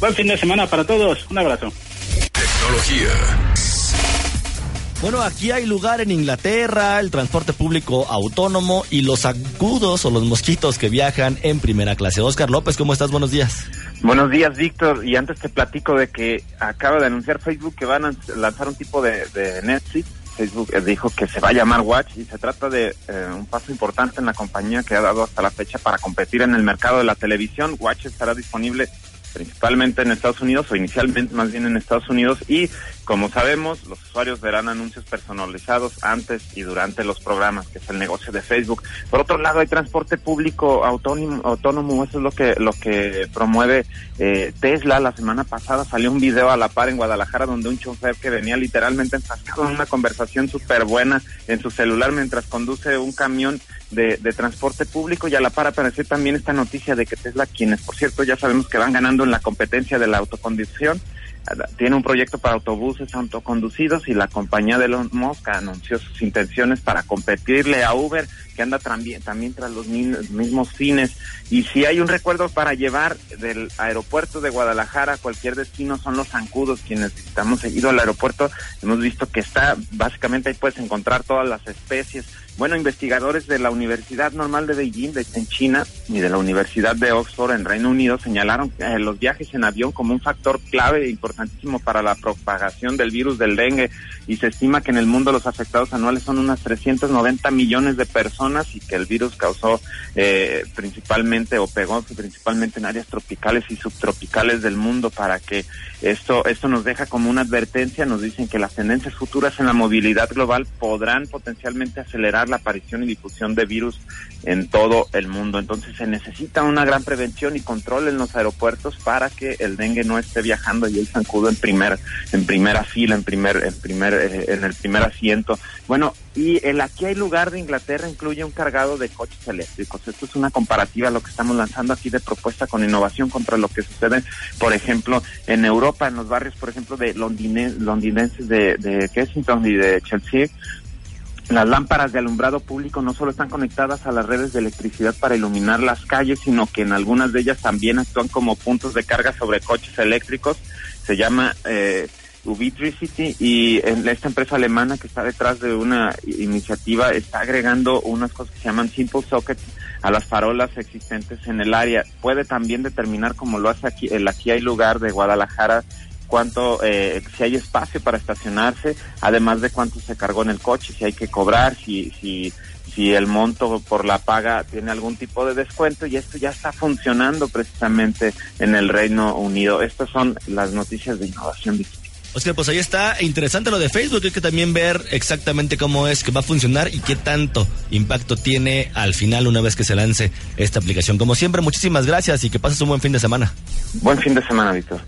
Buen fin de semana para todos. Un abrazo. Tecnología. Bueno, aquí hay lugar en Inglaterra, el transporte público autónomo y los agudos o los mosquitos que viajan en primera clase. Oscar López, ¿cómo estás? Buenos días. Buenos días, Víctor. Y antes te platico de que acaba de anunciar Facebook que van a lanzar un tipo de, Netflix. Facebook eh, dijo que se va a llamar Watch y se trata de eh, un paso importante en la compañía que ha dado hasta la fecha para competir en el mercado de la televisión. Watch estará disponible principalmente en Estados Unidos o inicialmente más bien en Estados Unidos y como sabemos los usuarios verán anuncios personalizados antes y durante los programas que es el negocio de Facebook. Por otro lado hay transporte público autónomo, autónomo eso es lo que lo que promueve eh, Tesla. La semana pasada salió un video a la par en Guadalajara donde un chofer que venía literalmente enfrascado en una conversación súper buena en su celular mientras conduce un camión de, de transporte público y a la par apareció también esta noticia de que Tesla quienes por cierto ya sabemos que van ganando en la competencia de la autoconducción. Tiene un proyecto para autobuses autoconducidos y la compañía de Elon Musk anunció sus intenciones para competirle a Uber, que anda también, también tras los mismos fines. Y si hay un recuerdo para llevar del aeropuerto de Guadalajara a cualquier destino, son los zancudos quienes estamos seguido al aeropuerto. Hemos visto que está, básicamente ahí puedes encontrar todas las especies bueno, investigadores de la Universidad Normal de Beijing, de, en China, y de la Universidad de Oxford, en Reino Unido, señalaron eh, los viajes en avión como un factor clave e importantísimo para la propagación del virus del dengue, y se estima que en el mundo los afectados anuales son unas 390 millones de personas y que el virus causó eh, principalmente o pegó principalmente en áreas tropicales y subtropicales del mundo para que esto, esto nos deja como una advertencia, nos dicen que las tendencias futuras en la movilidad global podrán potencialmente acelerar la aparición y difusión de virus en todo el mundo. Entonces se necesita una gran prevención y control en los aeropuertos para que el dengue no esté viajando y el zancudo en primer, en primera fila, en primer, en primer, eh, en el primer asiento. Bueno, y el aquí hay lugar de Inglaterra incluye un cargado de coches eléctricos. Esto es una comparativa a lo que estamos lanzando aquí de propuesta con innovación contra lo que sucede, por ejemplo, en Europa, en los barrios, por ejemplo, de londinenses de, de Kensington y de Chelsea, las lámparas de alumbrado público no solo están conectadas a las redes de electricidad para iluminar las calles, sino que en algunas de ellas también actúan como puntos de carga sobre coches eléctricos. Se llama eh, Ubitricity y esta empresa alemana que está detrás de una iniciativa está agregando unas cosas que se llaman simple sockets a las farolas existentes en el área. Puede también determinar, como lo hace aquí, el aquí hay lugar de Guadalajara, cuánto, eh, si hay espacio para estacionarse, además de cuánto se cargó en el coche, si hay que cobrar, si, si, si el monto por la paga tiene algún tipo de descuento y esto ya está funcionando precisamente en el Reino Unido. Estas son las noticias de innovación Oscar, pues ahí está interesante lo de Facebook. Hay que también ver exactamente cómo es que va a funcionar y qué tanto impacto tiene al final una vez que se lance esta aplicación. Como siempre, muchísimas gracias y que pases un buen fin de semana. Buen fin de semana, Víctor.